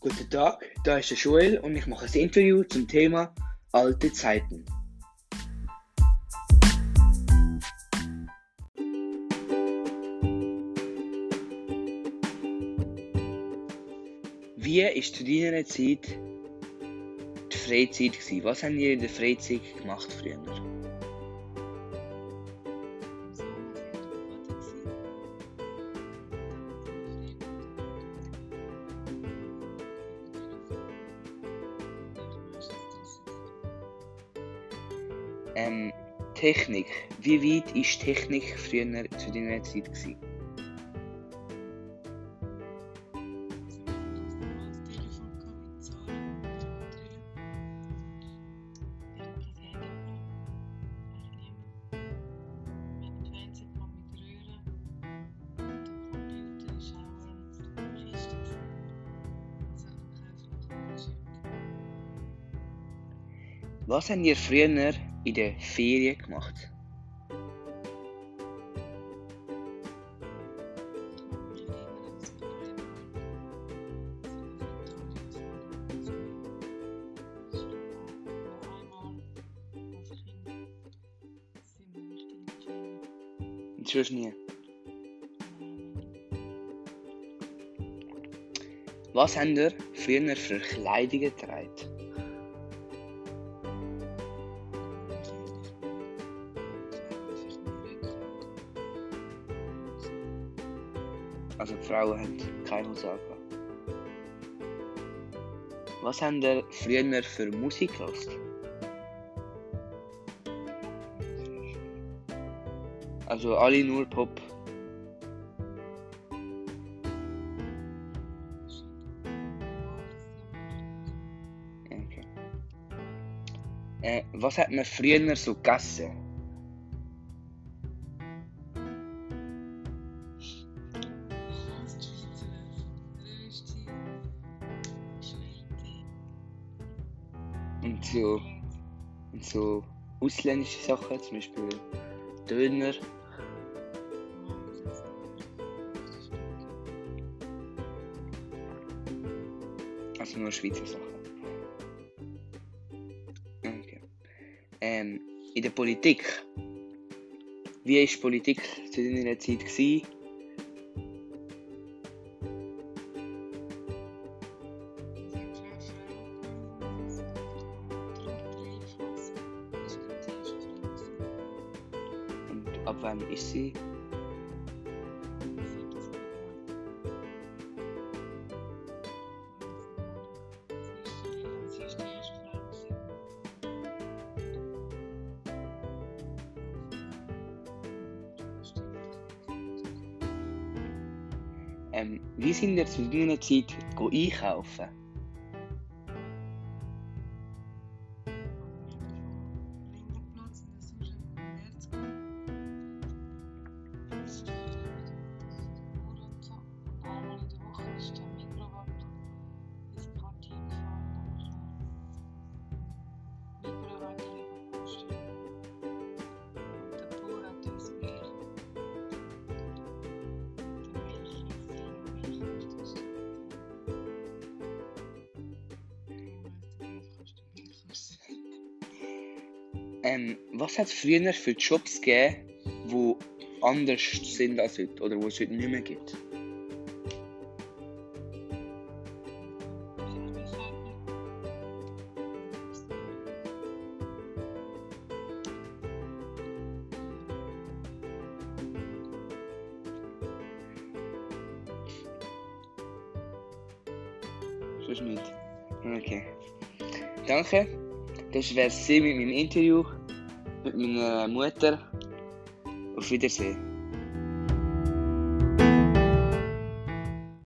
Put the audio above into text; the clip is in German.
Guten Tag, da ist der Joel und ich mache ein Interview zum Thema alte Zeiten. Wie war zu deiner Zeit die Freizeit? Gewesen? Was haben ihr in der Freizeit gemacht früher? Ähm, Technik. Wie weit war Technik früher zu deiner Zeit? Gewesen? Was habt ihr früher in der Ferien gemacht? Sonst nie. Was habt ihr früher für Kleidungen getragen? Also Frauen haben keine angehabt. Was habt ihr früher für Musik gehört? Also alle nur Pop. Okay. Äh, was hat man früher so gegessen? Und so, und so ausländische Sachen, zum Beispiel Döner. Also nur Schweizer Sachen. Okay. Ähm, in der Politik. Wie war Politik zu deiner Zeit? Gewesen? Und ab wann ist sie? Ähm, wie sind ihr zu deiner Zeit go einkaufen? Ähm, was hat es früher für Jobs gegeben, die anders sind als heute oder wo es heute nicht mehr gibt? Okay. Danke. Das wäre es mit meinem Interview mit meiner Mutter. Auf Wiedersehen.